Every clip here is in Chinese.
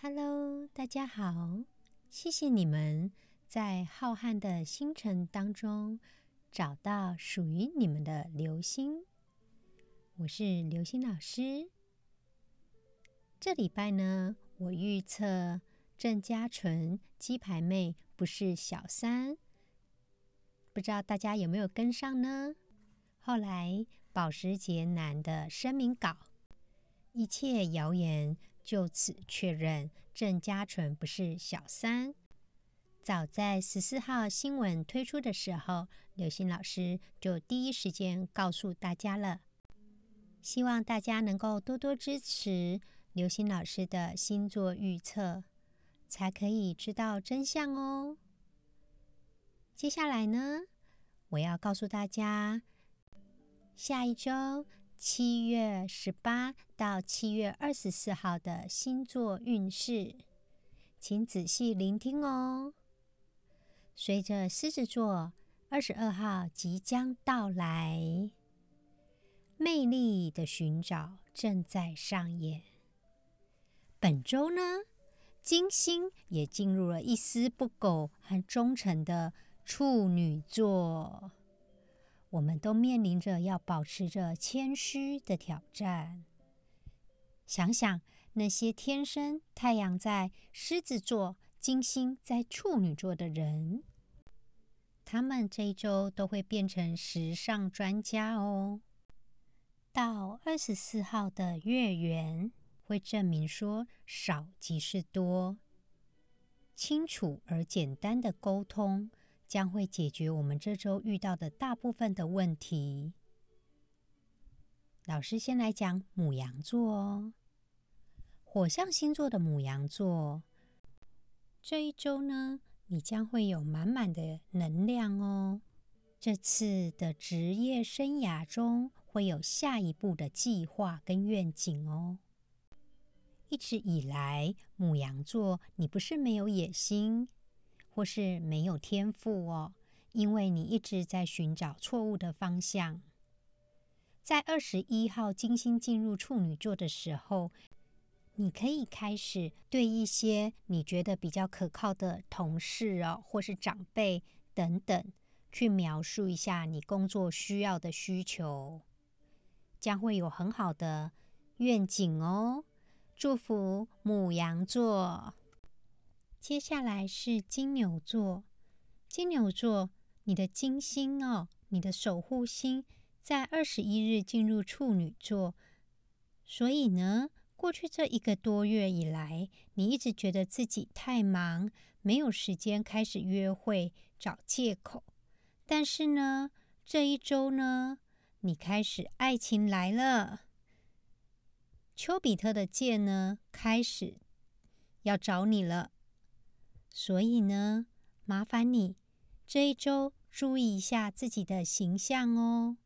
Hello，大家好！谢谢你们在浩瀚的星辰当中找到属于你们的流星。我是流星老师。这礼拜呢，我预测郑嘉纯鸡排妹不是小三，不知道大家有没有跟上呢？后来保时捷男的声明稿，一切谣言就此确认，郑嘉纯不是小三。早在十四号新闻推出的时候，刘星老师就第一时间告诉大家了。希望大家能够多多支持刘星老师的星座预测，才可以知道真相哦。接下来呢，我要告诉大家。下一周七月十八到七月二十四号的星座运势，请仔细聆听哦。随着狮子座二十二号即将到来，魅力的寻找正在上演。本周呢，金星也进入了一丝不苟和忠诚的处女座。我们都面临着要保持着谦虚的挑战。想想那些天生太阳在狮子座、金星在处女座的人，他们这一周都会变成时尚专家哦。到二十四号的月圆会证明说，少即是多，清楚而简单的沟通。将会解决我们这周遇到的大部分的问题。老师先来讲母羊座哦，火象星座的母羊座，这一周呢，你将会有满满的能量哦。这次的职业生涯中，会有下一步的计划跟愿景哦。一直以来，母羊座，你不是没有野心。或是没有天赋哦，因为你一直在寻找错误的方向。在二十一号金星进入处女座的时候，你可以开始对一些你觉得比较可靠的同事哦，或是长辈等等，去描述一下你工作需要的需求，将会有很好的愿景哦。祝福母羊座。接下来是金牛座，金牛座，你的金星哦，你的守护星在二十一日进入处女座，所以呢，过去这一个多月以来，你一直觉得自己太忙，没有时间开始约会，找借口。但是呢，这一周呢，你开始爱情来了，丘比特的箭呢，开始要找你了。所以呢，麻烦你这一周注意一下自己的形象哦，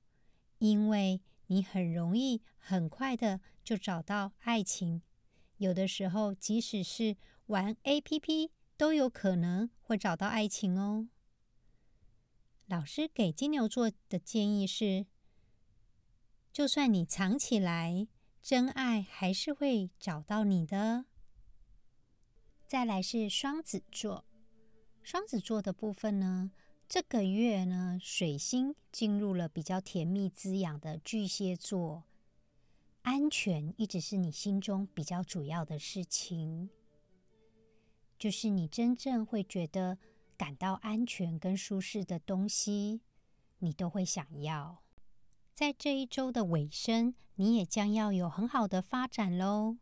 因为你很容易很快的就找到爱情。有的时候，即使是玩 APP，都有可能会找到爱情哦。老师给金牛座的建议是：就算你藏起来，真爱还是会找到你的。再来是双子座，双子座的部分呢，这个月呢，水星进入了比较甜蜜滋养的巨蟹座，安全一直是你心中比较主要的事情，就是你真正会觉得感到安全跟舒适的东西，你都会想要。在这一周的尾声，你也将要有很好的发展喽。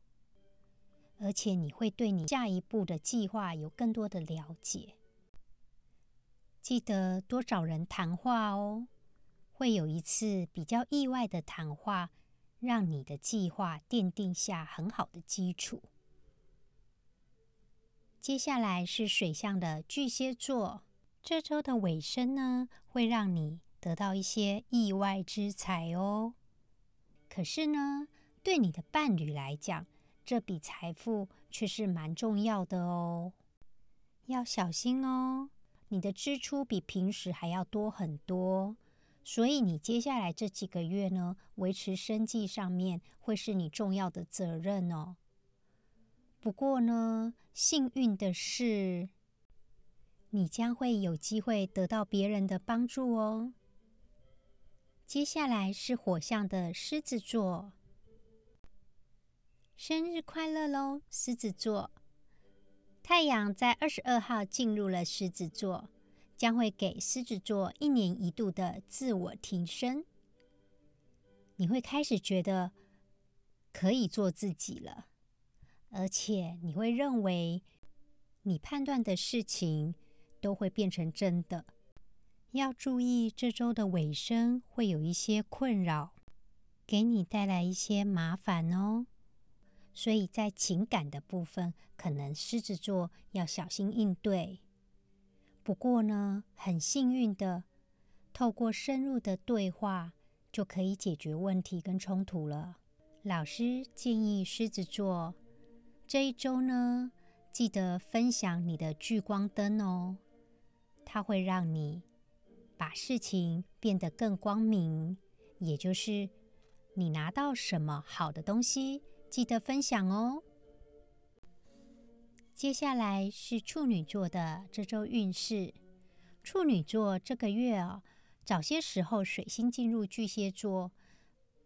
而且你会对你下一步的计划有更多的了解。记得多找人谈话哦，会有一次比较意外的谈话，让你的计划奠定下很好的基础。接下来是水象的巨蟹座，这周的尾声呢，会让你得到一些意外之财哦。可是呢，对你的伴侣来讲，这笔财富却是蛮重要的哦，要小心哦。你的支出比平时还要多很多，所以你接下来这几个月呢，维持生计上面会是你重要的责任哦。不过呢，幸运的是，你将会有机会得到别人的帮助哦。接下来是火象的狮子座，生日快乐喽，狮子座！太阳在二十二号进入了狮子座，将会给狮子座一年一度的自我提升。你会开始觉得可以做自己了，而且你会认为你判断的事情都会变成真的。要注意，这周的尾声会有一些困扰，给你带来一些麻烦哦。所以在情感的部分，可能狮子座要小心应对。不过呢，很幸运的，透过深入的对话，就可以解决问题跟冲突了。老师建议狮子座这一周呢，记得分享你的聚光灯哦，它会让你。把事情变得更光明，也就是你拿到什么好的东西，记得分享哦。接下来是处女座的这周运势。处女座这个月哦，早些时候水星进入巨蟹座，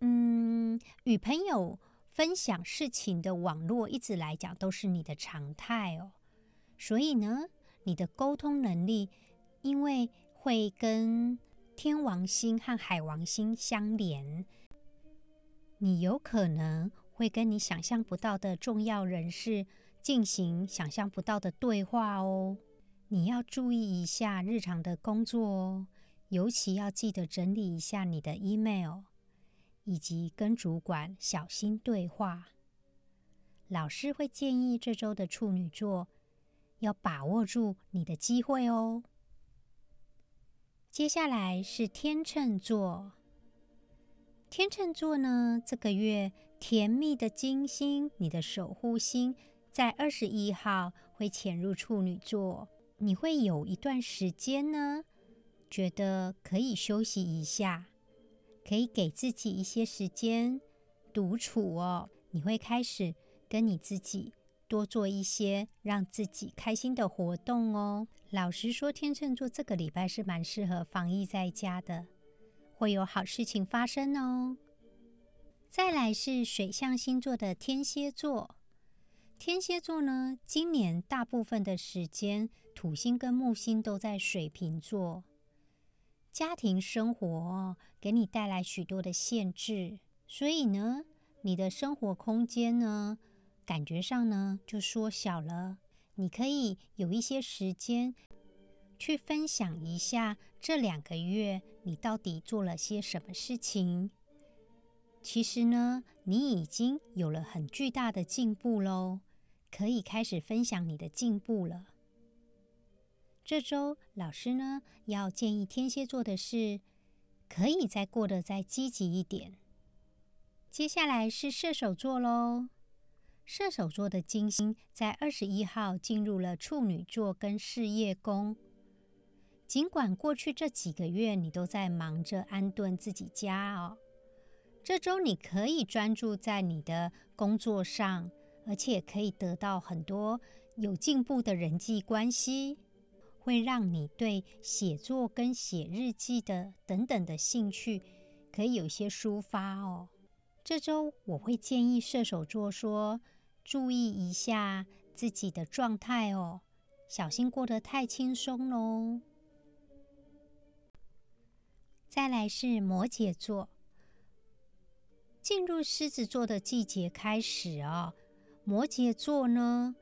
嗯，与朋友分享事情的网络一直来讲都是你的常态哦。所以呢，你的沟通能力，因为会跟天王星和海王星相连，你有可能会跟你想象不到的重要人士进行想象不到的对话哦。你要注意一下日常的工作哦，尤其要记得整理一下你的 email，以及跟主管小心对话。老师会建议这周的处女座要把握住你的机会哦。接下来是天秤座。天秤座呢，这个月甜蜜的金星，你的守护星，在二十一号会潜入处女座。你会有一段时间呢，觉得可以休息一下，可以给自己一些时间独处哦。你会开始跟你自己。多做一些让自己开心的活动哦。老实说，天秤座这个礼拜是蛮适合防疫在家的，会有好事情发生哦。再来是水象星座的天蝎座，天蝎座呢，今年大部分的时间土星跟木星都在水瓶座，家庭生活给你带来许多的限制，所以呢，你的生活空间呢。感觉上呢，就缩小了。你可以有一些时间去分享一下这两个月你到底做了些什么事情。其实呢，你已经有了很巨大的进步喽，可以开始分享你的进步了。这周老师呢要建议天蝎座的是，可以再过得再积极一点。接下来是射手座喽。射手座的金星在二十一号进入了处女座跟事业宫。尽管过去这几个月你都在忙着安顿自己家哦，这周你可以专注在你的工作上，而且可以得到很多有进步的人际关系，会让你对写作跟写日记的等等的兴趣可以有些抒发哦。这周我会建议射手座说。注意一下自己的状态哦，小心过得太轻松喽。再来是摩羯座，进入狮子座的季节开始哦，摩羯座呢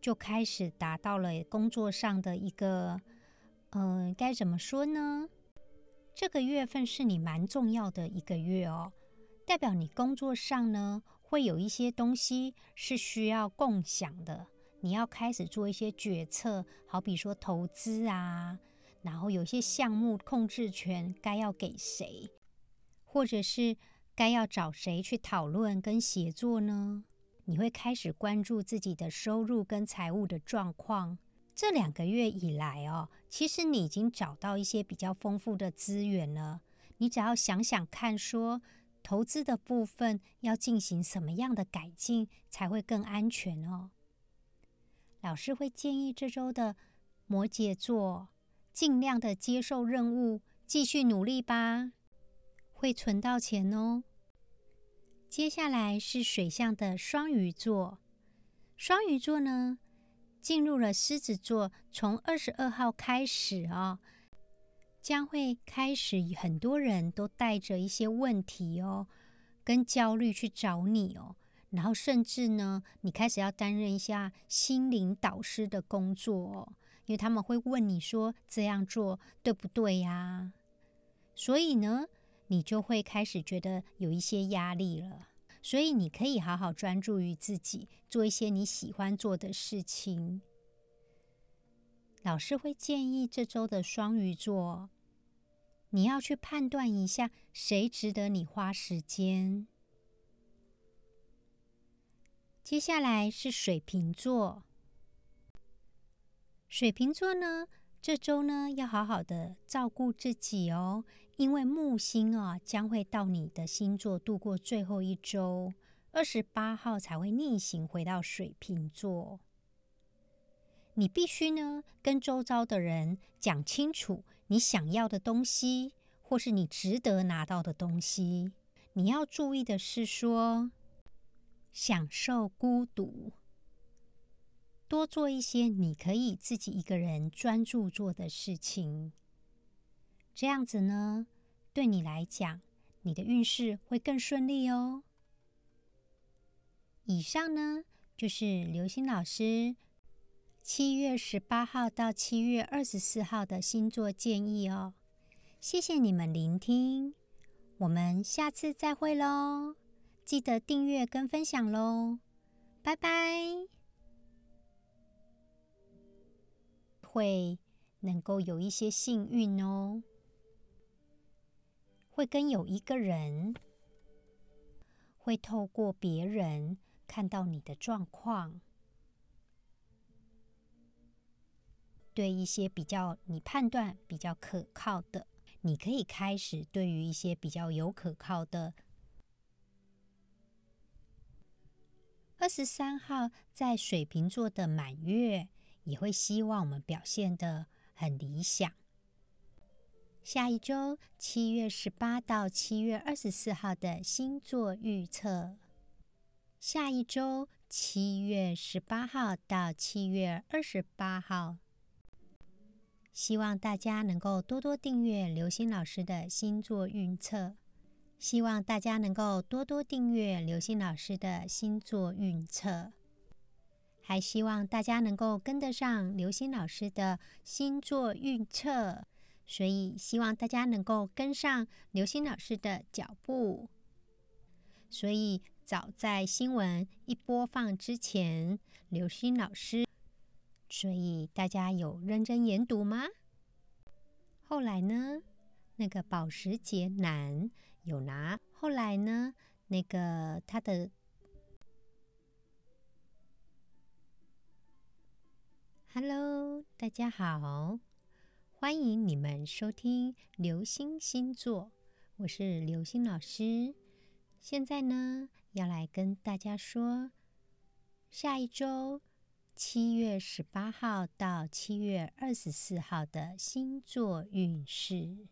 就开始达到了工作上的一个，嗯，该怎么说呢？这个月份是你蛮重要的一个月哦，代表你工作上呢。会有一些东西是需要共享的，你要开始做一些决策，好比说投资啊，然后有些项目控制权该要给谁，或者是该要找谁去讨论跟协作呢？你会开始关注自己的收入跟财务的状况。这两个月以来哦，其实你已经找到一些比较丰富的资源了，你只要想想看说。投资的部分要进行什么样的改进才会更安全哦？老师会建议这周的摩羯座尽量的接受任务，继续努力吧，会存到钱哦。接下来是水象的双鱼座，双鱼座呢进入了狮子座，从二十二号开始哦，将会开始很多人都带着一些问题哦，跟焦虑去找你哦。然后甚至呢，你开始要担任一下心灵导师的工作哦，因为他们会问你说这样做对不对呀？所以呢，你就会开始觉得有一些压力了。所以你可以好好专注于自己，做一些你喜欢做的事情。老师会建议这周的双鱼座，你要去判断一下谁值得你花时间。接下来是水瓶座。水瓶座呢，这周呢要好好的照顾自己哦，因为木星啊将会到你的星座度过最后一周，二十八号才会逆行回到水瓶座。你必须呢跟周遭的人讲清楚你想要的东西，或是你值得拿到的东西。你要注意的是说。享受孤独，多做一些你可以自己一个人专注做的事情。这样子呢，对你来讲，你的运势会更顺利哦。以上呢，就是刘星老师七月十八号到七月二十四号的星座建议哦。谢谢你们聆听，我们下次再会喽。记得订阅跟分享喽，拜拜！会能够有一些幸运哦，会跟有一个人，会透过别人看到你的状况，对一些比较你判断比较可靠的，你可以开始对于一些比较有可靠的。二十三号在水瓶座的满月，也会希望我们表现的很理想。下一周七月十八到七月二十四号的星座预测。下一周七月十八号到七月二十八号，希望大家能够多多订阅刘星老师的星座预测。希望大家能够多多订阅刘星老师的星座预测，还希望大家能够跟得上刘星老师的星座预测，所以希望大家能够跟上刘星老师的脚步。所以早在新闻一播放之前，刘星老师，所以大家有认真研读吗？后来呢，那个保时捷男。有拿，后来呢？那个他的，Hello，大家好，欢迎你们收听流星星座，我是流星老师。现在呢，要来跟大家说下一周七月十八号到七月二十四号的星座运势。